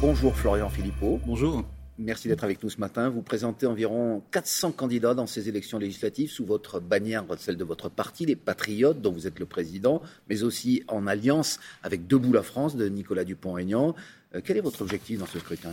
Bonjour Florian Philippot. Bonjour. Merci d'être avec nous ce matin. Vous présentez environ 400 candidats dans ces élections législatives sous votre bannière, celle de votre parti, les Patriotes, dont vous êtes le président, mais aussi en alliance avec Debout la France de Nicolas Dupont-Aignan. Euh, quel est votre objectif dans ce scrutin?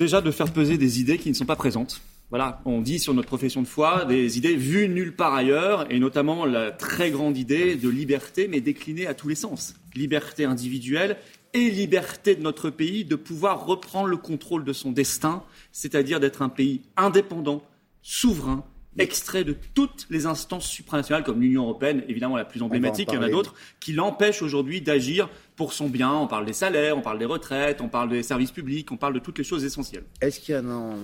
Déjà de faire peser des idées qui ne sont pas présentes. Voilà, on dit sur notre profession de foi des idées vues nulle part ailleurs, et notamment la très grande idée de liberté, mais déclinée à tous les sens. Liberté individuelle et liberté de notre pays de pouvoir reprendre le contrôle de son destin, c'est-à-dire d'être un pays indépendant, souverain, extrait de toutes les instances supranationales, comme l'Union européenne, évidemment la plus emblématique, il y en a d'autres, qui l'empêchent aujourd'hui d'agir pour son bien. On parle des salaires, on parle des retraites, on parle des services publics, on parle de toutes les choses essentielles. Est-ce qu'il y a un,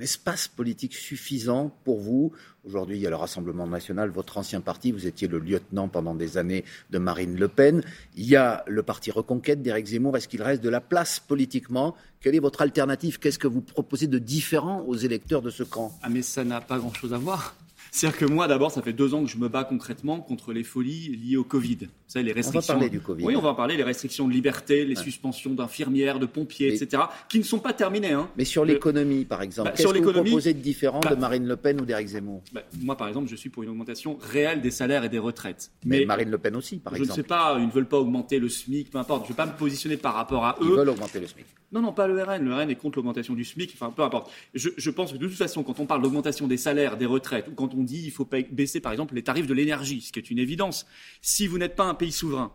espace politique suffisant pour vous? Aujourd'hui, il y a le Rassemblement national, votre ancien parti, vous étiez le lieutenant pendant des années de Marine Le Pen. Il y a le parti Reconquête d'Éric Zemmour. Est-ce qu'il reste de la place politiquement? Quelle est votre alternative? Qu'est-ce que vous proposez de différent aux électeurs de ce camp? Ah mais ça n'a pas grand-chose à voir. C'est-à-dire que moi, d'abord, ça fait deux ans que je me bats concrètement contre les folies liées au Covid. Vous savez, les restrictions. On va parler du Covid. Oui, on va en parler, les restrictions de liberté, les suspensions d'infirmières, de pompiers, etc., qui ne sont pas terminées. Hein. Mais sur l'économie, par exemple, bah, qu'est-ce que vous proposez de différent de bah, Marine Le Pen ou d'Éric Zemmour? bah, Moi, par exemple, je suis pour une augmentation réelle des salaires et des retraites. Mais, Marine Le Pen aussi, par exemple. Je ne sais pas, ils ne veulent pas augmenter le SMIC, peu importe. Je ne vais pas me positionner par rapport à eux. Ils veulent augmenter le SMIC. Non, non, pas le RN. Le RN est contre l'augmentation du SMIC. Enfin, peu importe. Je, je, pense que de toute façon, quand on parle d'augmentation des salaires, des retraites, ou quand on dit il faut baisser, par exemple, les tarifs de l'énergie, ce qui est une évidence, si vous n'êtes pas un pays souverain,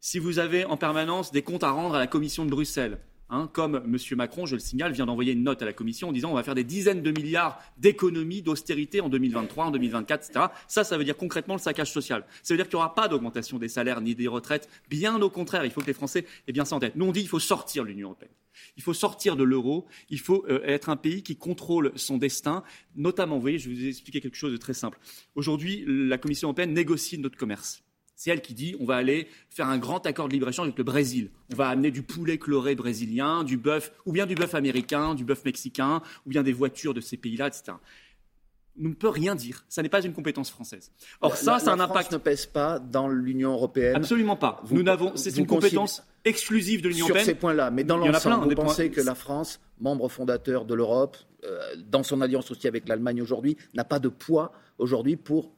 si vous avez en permanence des comptes à rendre à la Commission de Bruxelles, Hein, comme M. Macron, je le signale, vient d'envoyer une note à la Commission en disant on va faire des dizaines de milliards d'économies, d'austérité en 2023, en 2024, etc. Ça, ça veut dire concrètement le saccage social. Ça veut dire qu'il n'y aura pas d'augmentation des salaires ni des retraites. Bien au contraire, il faut que les Français aient bien ça en. Nous, on dit qu'il faut sortir l'Union européenne. Il faut sortir de l'euro. Il faut euh, être un pays qui contrôle son destin. Notamment, vous voyez, je vais vous expliquer quelque chose de très simple. Aujourd'hui, la Commission européenne négocie notre commerce. C'est elle qui dit on va aller faire un grand accord de libre-échange avec le Brésil. On va amener du poulet chloré brésilien, du bœuf, ou bien du bœuf américain, du bœuf mexicain, ou bien des voitures de ces pays-là, etc. On ne peut rien dire. Ça n'est pas une compétence française. Or, ça, ça a un impact. ne pèse pas dans l'Union européenne. Absolument pas. Nous n'avons. C'est une compétence exclusive de l'Union européenne. Sur ces points-là, mais dans l'ensemble, vous pensez que la France, membre fondateur de l'Europe, euh, dans son alliance aussi avec l'Allemagne aujourd'hui, n'a pas de poids aujourd'hui pour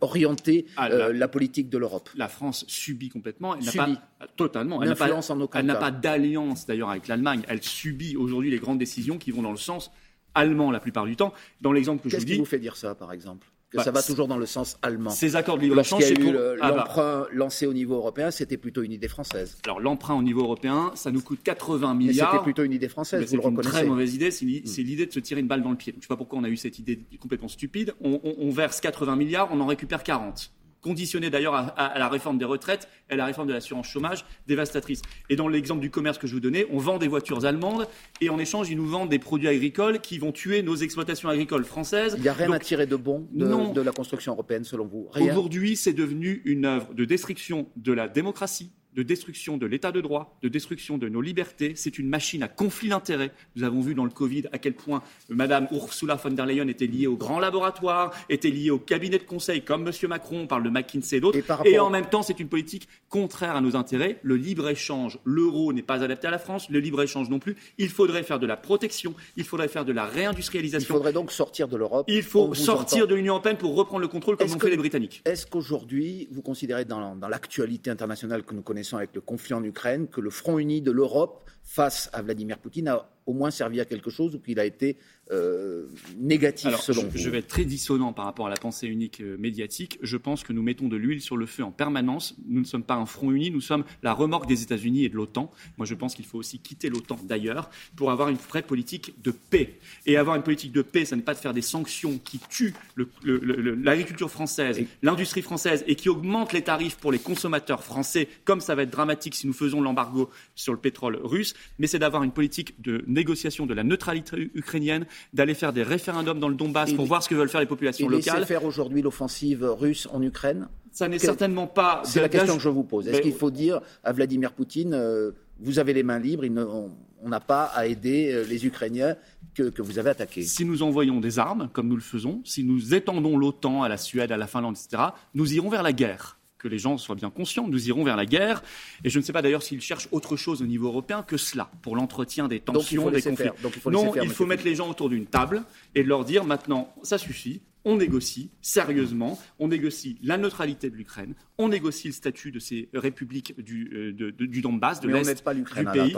orienter ah, euh, la, politique de l'Europe. La France subit complètement. Elle n'a pas totalement. Elle n'a pas, elle n'a pas d'alliance d'ailleurs avec l'Allemagne. Elle subit aujourd'hui les grandes décisions qui vont dans le sens allemand la plupart du temps. Dans l'exemple que je vous dis. Qu'est-ce qui vous fait dire ça, par exemple? Que bah, ça va toujours dans le sens allemand. Ces accords de libre-échange, c'est pour... Ah, bah. l'emprunt lancé au niveau européen, c'était plutôt une idée française. Alors l'emprunt au niveau européen, ça nous coûte 80 milliards. C'était plutôt une idée française, vous le reconnaissez. C'est une très mauvaise idée, c'est hmm. l'idée de se tirer une balle dans le pied. je ne sais pas pourquoi on a eu cette idée complètement stupide. on verse 80 milliards, on en récupère 40 conditionnée d'ailleurs à, la réforme des retraites et à la réforme de l'assurance chômage, dévastatrice. Et dans l'exemple du commerce que je vous donnais, on vend des voitures allemandes et en échange, ils nous vendent des produits agricoles qui vont tuer nos exploitations agricoles françaises. Il n'y a rien à tirer de bon de, de la construction européenne, selon vous? Aujourd'hui, c'est devenu une œuvre de destruction de la démocratie, de destruction de l'état de droit, de destruction de nos libertés. C'est une machine à conflit d'intérêts. Nous avons vu dans le Covid à quel point Mme Ursula von der Leyen était liée aux grands laboratoires, était liée au cabinet de conseil comme M. Macron, on parle de McKinsey et d'autres. Et, en même temps, c'est une politique contraire à nos intérêts. Le libre-échange, l'euro n'est pas adapté à la France, le libre-échange non plus. Il faudrait faire de la protection, il faudrait faire de la réindustrialisation. Il faudrait donc sortir de l'Europe. Il faut sortir de l'Union européenne pour reprendre le contrôle comme l'ont fait les Britanniques. Est-ce qu'aujourd'hui, vous considérez dans, dans l'actualité internationale que nous connaissons, avec le conflit en Ukraine, que le front uni de l'Europe face à Vladimir Poutine a au moins servi à quelque chose ou qu'il a été euh, négatif selon je, vous Je vais être très dissonant par rapport à la pensée unique euh, médiatique. Je pense que nous mettons de l'huile sur le feu en permanence. Nous ne sommes pas un front uni, nous sommes la remorque des États-Unis et de l'OTAN. Moi, je pense qu'il faut aussi quitter l'OTAN d'ailleurs pour avoir une vraie politique de paix. Et avoir une politique de paix, ça n'est pas de faire des sanctions qui tuent l'agriculture française, l'industrie française et qui augmentent les tarifs pour les consommateurs français, comme ça va être dramatique si nous faisons l'embargo sur le pétrole russe, mais c'est d'avoir une politique de négociation de la neutralité ukrainienne, d'aller faire des référendums dans le Donbass pour voir ce que veulent faire les populations et locales. faire aujourd'hui l'offensive russe en Ukraine Ça n'est certainement pas. C'est la question que je vous pose. Est-ce qu'il faut dire à Vladimir Poutine euh, vous avez les mains libres, on n'a pas à aider euh, les Ukrainiens que, que, vous avez attaqués? Si nous envoyons des armes, comme nous le faisons, si nous étendons l'OTAN à la Suède, à la Finlande, etc., nous irons vers la guerre que les gens soient bien conscients. Nous irons vers la guerre. Et je ne sais pas d'ailleurs s'ils cherchent autre chose au niveau européen que cela, pour l'entretien des tensions, des conflits. non, il faut mettre les gens autour d'une table et leur dire maintenant, ça suffit, on négocie sérieusement, on négocie la neutralité de l'Ukraine, on négocie le statut de ces républiques du, euh, du Donbass, de l'Est du pays.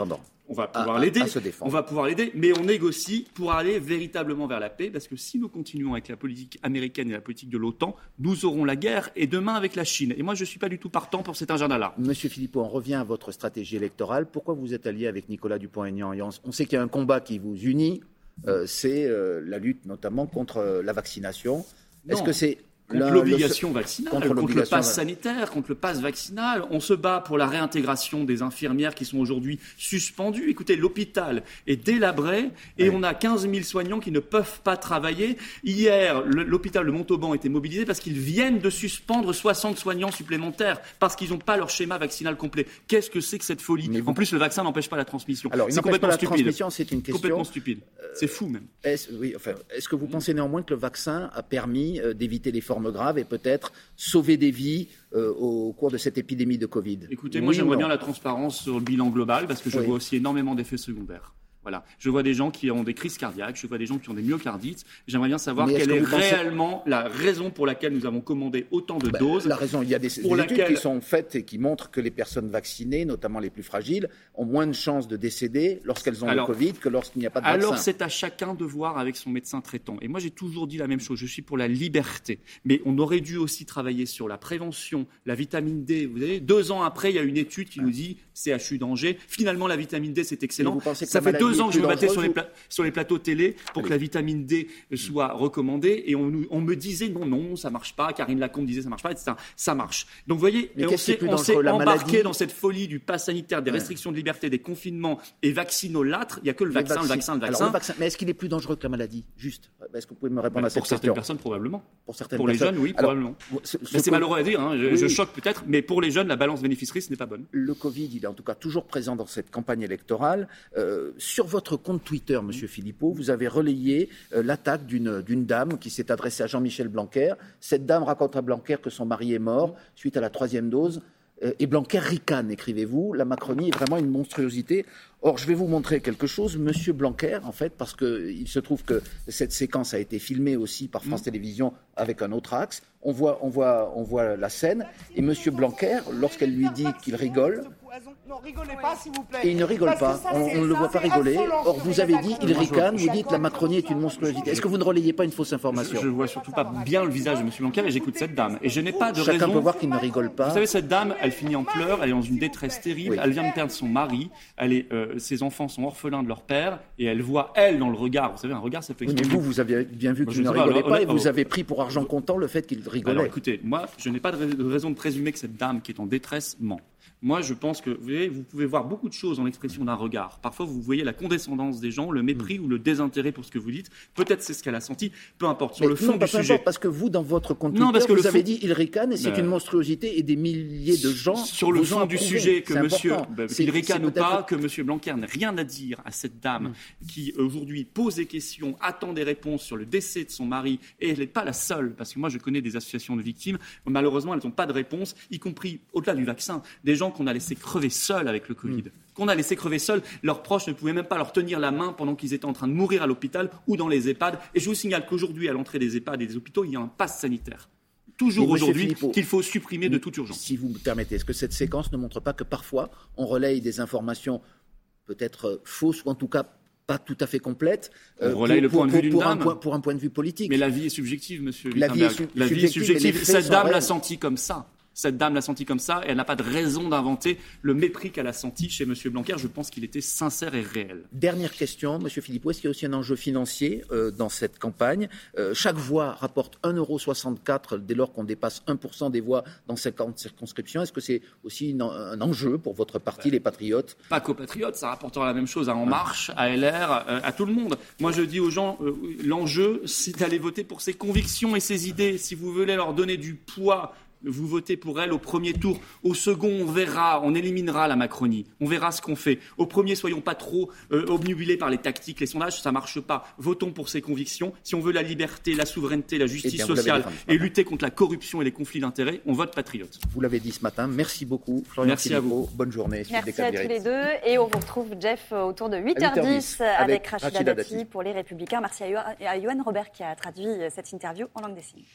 On va pouvoir l'aider, on va pouvoir l'aider, mais on négocie pour aller véritablement vers la paix, parce que si nous continuons avec la politique américaine et la politique de l'OTAN, nous aurons la guerre et demain avec la Chine. Et moi, je ne suis pas du tout partant pour cet agenda-là. Monsieur Philippot, on revient à votre stratégie électorale. Pourquoi vous êtes allié avec Nicolas Dupont-Aignan On sait qu'il y a un combat qui vous unit. Euh, c'est euh, la lutte notamment contre euh, la vaccination. Est-ce que c'est contre l'obligation vaccinale, contre, le pass sanitaire, contre le pass vaccinal. On se bat pour la réintégration des infirmières qui sont aujourd'hui suspendues. Écoutez, l'hôpital est délabré et on a 15 000 soignants qui ne peuvent pas travailler. Hier, l'hôpital de Montauban était mobilisé parce qu'ils viennent de suspendre 60 soignants supplémentaires parce qu'ils n'ont pas leur schéma vaccinal complet. Qu'est-ce que c'est que cette folie En plus, le vaccin n'empêche pas la transmission. c'est complètement stupide. C'est une question. Complètement stupide. C'est fou même. Est-ce oui, enfin, est que vous pensez néanmoins que le vaccin a permis euh, d'éviter les formes graves et peut-être sauver des vies euh, au cours de cette épidémie de Covid Écoutez, moi j'aimerais bien la transparence sur le bilan global parce que je vois aussi énormément d'effets secondaires. Voilà. Je vois des gens qui ont des crises cardiaques, je vois des gens qui ont des myocardites. J'aimerais bien savoir quelle est, réellement la raison pour laquelle nous avons commandé autant de bah, doses. La raison, il y a des, études qui sont faites et qui montrent que les personnes vaccinées, notamment les plus fragiles, ont moins de chances de décéder lorsqu'elles ont le Covid que lorsqu'il n'y a pas de vaccin. Alors c'est à chacun de voir avec son médecin traitant. Et moi j'ai toujours dit la même chose. Je suis pour la liberté, mais on aurait dû aussi travailler sur la prévention, la vitamine D. Vous savez, deux ans après, il y a une étude qui nous dit CHU d'Angers. Finalement, la vitamine D, c'est excellent. Ça fait deux ans que je me battais sur les, sur les, plateaux télé pour que la vitamine D soit recommandée et on, on, me disait non, non, ça marche pas. Karine Lacombe disait ça marche pas, etc. Ça marche. Donc vous voyez, on s'est embarqué dans cette folie du pass sanitaire, des restrictions de liberté, des confinements et vaccinolâtres. Il n'y a que le vaccin, le vaccin, le vaccin. Mais est-ce qu'il est plus dangereux que la maladie? Juste. Est-ce que vous pouvez me répondre à cette question Pour certaines personnes, probablement. Pour certaines Pour les jeunes, oui, probablement. C'est malheureux à dire. Hein, je, choque peut-être, mais pour les jeunes, la balance bénéfice-risque n'est pas bonne. Le Covid, il est en tout cas toujours présent dans cette campagne électorale. Euh, sur votre compte Twitter, Monsieur Philippot, vous avez relayé euh, l'attaque d'une dame qui s'est adressée à Jean-Michel Blanquer. Cette dame raconte à Blanquer que son mari est mort suite à la troisième dose. Euh, et Blanquer ricane, écrivez-vous. La Macronie est vraiment une monstruosité. Or, je vais vous montrer quelque chose, Monsieur Blanquer, en fait, parce qu'il se trouve que cette séquence a été filmée aussi par France mmh. Télévisions avec un autre axe. On voit, on voit, on voit la scène. Et Monsieur Blanquer, lorsqu'elle lui dit qu'il rigole, non, rigolez pas, s'il vous plaît. Et il ne rigole pas. on, ne le voit pas rigoler. Or, vous avez dit, il ricane, vous dites la Macronie est une monstruosité. Est-ce que vous ne relayez pas une fausse information Je ne vois surtout pas bien le visage de M. Blanquer et j'écoute cette dame. Et je n'ai pas de Chacun raison. peut voir qu'il ne rigole pas. Vous savez, cette dame, elle finit en pleurs, elle est dans une détresse terrible, elle vient de perdre son mari, elle est, euh, ses enfants sont orphelins de leur père et elle voit, elle, dans le regard. Vous savez, un regard, ça peut exprimer. mais vous, vous avez bien vu qu'il ne rigolait pas, et vous avez pris pour argent comptant le fait qu'il rigolait. Alors écoutez, moi, je n'ai pas de raison de présumer que cette dame qui est en détresse ment. Moi, je pense que vous, vous pouvez voir beaucoup de choses dans l'expression d'un regard. Parfois, vous voyez la condescendance des gens, le mépris mm. ou le désintérêt pour ce que vous dites. Peut-être c'est ce qu'elle a senti. Peu importe. Sur le fond du sujet. parce que vous, dans votre compte non, parce que vous avez dit il ricane et c'est une monstruosité et des milliers de gens. Sur le fond du sujet, que Monsieur, bah, il ricane ou pas, que Monsieur Blanquer n'a rien à dire à cette dame mm. qui aujourd'hui pose des questions, attend des réponses sur le décès de son mari et elle n'est pas la seule. Parce que moi, je connais des associations de victimes. Malheureusement, elles n'ont pas de réponse, y compris au-delà du vaccin. Des gens qu'on a laissé crever seuls avec le Covid. Mm. Qu'on a laissé crever seuls, leurs proches ne pouvaient même pas leur tenir la main pendant qu'ils étaient en train de mourir à l'hôpital ou dans les EHPAD. Et je vous signale qu'aujourd'hui, à l'entrée des EHPAD et des hôpitaux, il y a un pass sanitaire toujours aujourd'hui qu'il faut supprimer de toute urgence. Si vous me permettez, est-ce que cette séquence ne montre pas que parfois on relaye des informations peut-être euh, fausses ou en tout cas pas tout à fait complètes on relaye le point de vue d'une dame. pour un point de vue politique. Mais la vie est subjective, monsieur. La vie est, la vie est subjective. Cette dame l'a senti comme ça. Cette dame l'a senti comme ça et elle n'a pas de raison d'inventer le mépris qu'elle a senti chez M. Blanquer. Je pense qu'il était sincère et réel. Dernière question, M. Philippot, est-ce qu'il y a aussi un enjeu financier euh, dans cette campagne? Euh, Chaque voix rapporte 1,64€ dès lors qu'on dépasse 1% des voix dans 50 circonscriptions. Est-ce que c'est aussi un enjeu pour votre parti, les Patriotes? Pas qu'aux Patriotes, ça rapportera la même chose à En Marche, à LR, euh, à tout le monde. Moi, je dis aux gens, l'enjeu, c'est d'aller voter pour ses convictions et ses idées. Si vous voulez leur donner du poids vous votez pour elle au premier tour. Au second, on verra, on éliminera la Macronie. On verra ce qu'on fait. Au premier, soyons pas trop euh, obnubilés par les tactiques, les sondages, ça marche pas. Votons pour ses convictions. Si on veut la liberté, la souveraineté, la Eh justice bien, vous l'avez sociale et lutter contre la corruption et les conflits d'intérêts, on vote patriote. Vous l'avez dit ce matin. Merci beaucoup, Florian Merci à Philippot. Bonne journée Merci à tous les deux. Et on vous retrouve, Jeff, autour de 8h10 8h10 avec, avec Rachida Rachida Dati Dati. pour les Républicains. Merci à Yoann Robert qui a traduit cette interview en langue des signes.